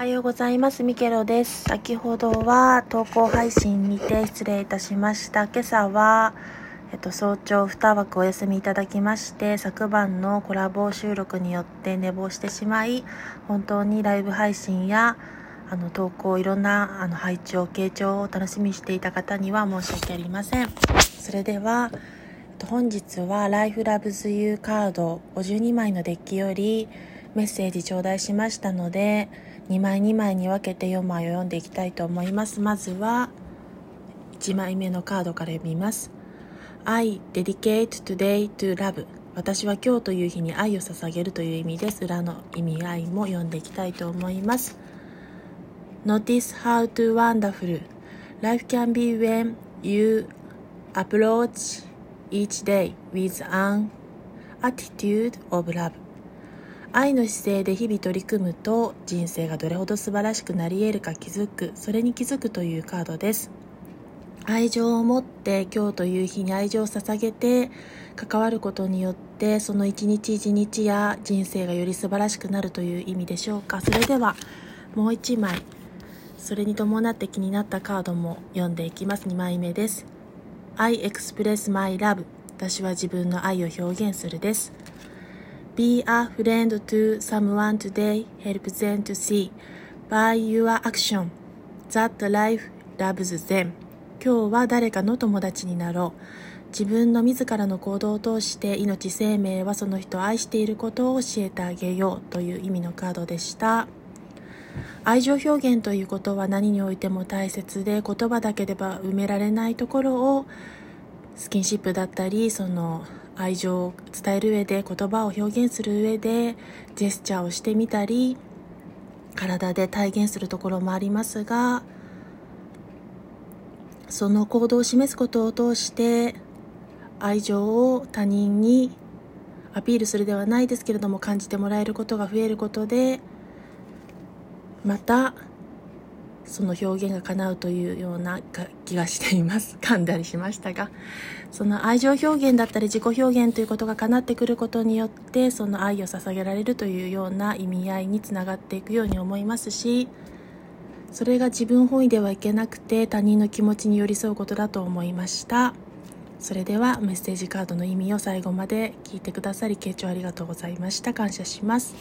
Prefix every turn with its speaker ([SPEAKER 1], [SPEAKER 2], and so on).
[SPEAKER 1] おはようございます。ミケロです。先ほどは投稿配信にて失礼いたしました。今朝は、えっと、早朝2枠お休みいただきまして、昨晩のコラボ収録によって寝坊してしまい、本当にライブ配信や、あの、投稿、いろんな、あの、配置を、傾聴を楽しみにしていた方には申し訳ありません。それでは、えっと本日は Life Loves You カード52枚のデッキよりメッセージ頂戴しましたので2枚2枚に分けて4枚を読んでいきたいと思いますまずは1枚目のカードから読みます I dedicate today to love 私は今日という日に愛を捧げるという意味です裏の意味合いも読んでいきたいと思います Notice how to wonderful life can be when you approach each day with an attitude of love 愛の姿勢で日々取り組むと人生がどれほど素晴らしくなり得るか気づくそれに気づくというカードです。愛情を持って今日という日に愛情を捧げて関わることによってその一日一日や人生がより素晴らしくなるという意味でしょうか。それではもう一枚それに伴って気になったカードも読んでいきます。2枚目です。I express my love 私は自分の愛を表現するです。Be a friend to someone today help them to see. By your action that life loves them. 今日は誰かの友達になろう。自分の自らの行動を通して命生命はその人を愛していることを教えてあげようという意味のカードでした。愛情表現ということは何においても大切で言葉だけでは埋められないところをスキンシップだったりその愛情を伝える上で言葉を表現する上でジェスチャーをしてみたり体で体現するところもありますがその行動を示すことを通して愛情を他人にアピールするではないですけれども感じてもらえることが増えることでまたその表現が叶うというような気がしています。噛んだりしましたが。その愛情表現だったり自己表現ということが叶ってくることによってその愛を捧げられるというような意味合いにつながっていくように思いますしそれが自分本位ではいけなくて他人の気持ちに寄り添うことだと思いました。それではメッセージカードの意味を最後まで聞いてくださり傾聴ありがとうございました。感謝します。